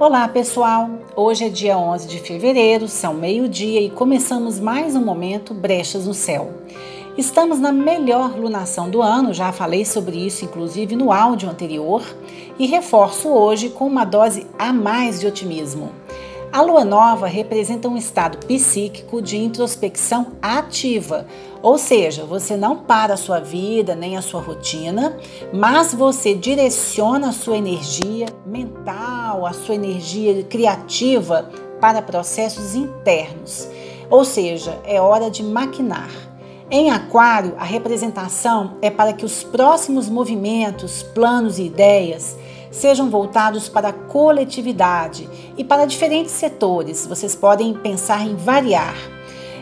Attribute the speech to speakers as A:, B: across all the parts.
A: Olá pessoal, hoje é dia 11 de fevereiro, são meio-dia e começamos mais um momento Brechas no Céu. Estamos na melhor lunação do ano, já falei sobre isso inclusive no áudio anterior, e reforço hoje com uma dose a mais de otimismo. A lua nova representa um estado psíquico de introspecção ativa, ou seja, você não para a sua vida nem a sua rotina, mas você direciona a sua energia mental, a sua energia criativa para processos internos. Ou seja, é hora de maquinar. Em Aquário, a representação é para que os próximos movimentos, planos e ideias sejam voltados para a coletividade e para diferentes setores. Vocês podem pensar em variar.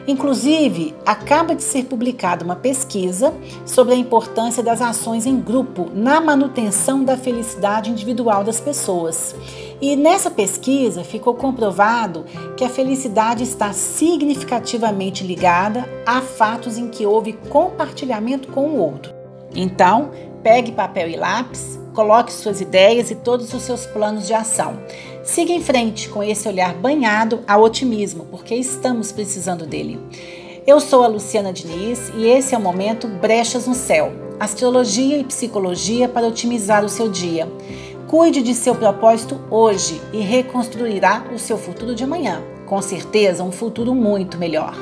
A: Inclusive, acaba de ser publicada uma pesquisa sobre a importância das ações em grupo na manutenção da felicidade individual das pessoas. E nessa pesquisa ficou comprovado que a felicidade está significativamente ligada a fatos em que houve compartilhamento com o outro. Então, pegue papel e lápis Coloque suas ideias e todos os seus planos de ação. Siga em frente com esse olhar banhado a otimismo, porque estamos precisando dele. Eu sou a Luciana Diniz e esse é o momento Brechas no Céu astrologia e psicologia para otimizar o seu dia. Cuide de seu propósito hoje e reconstruirá o seu futuro de amanhã. Com certeza, um futuro muito melhor.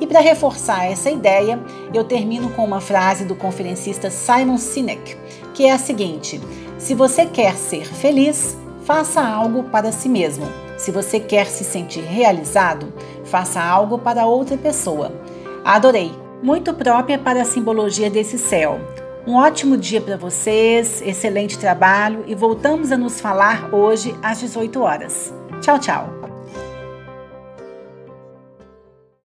A: E para reforçar essa ideia, eu termino com uma frase do conferencista Simon Sinek, que é a seguinte: Se você quer ser feliz, faça algo para si mesmo. Se você quer se sentir realizado, faça algo para outra pessoa. Adorei! Muito própria para a simbologia desse céu. Um ótimo dia para vocês, excelente trabalho e voltamos a nos falar hoje às 18 horas. Tchau, tchau!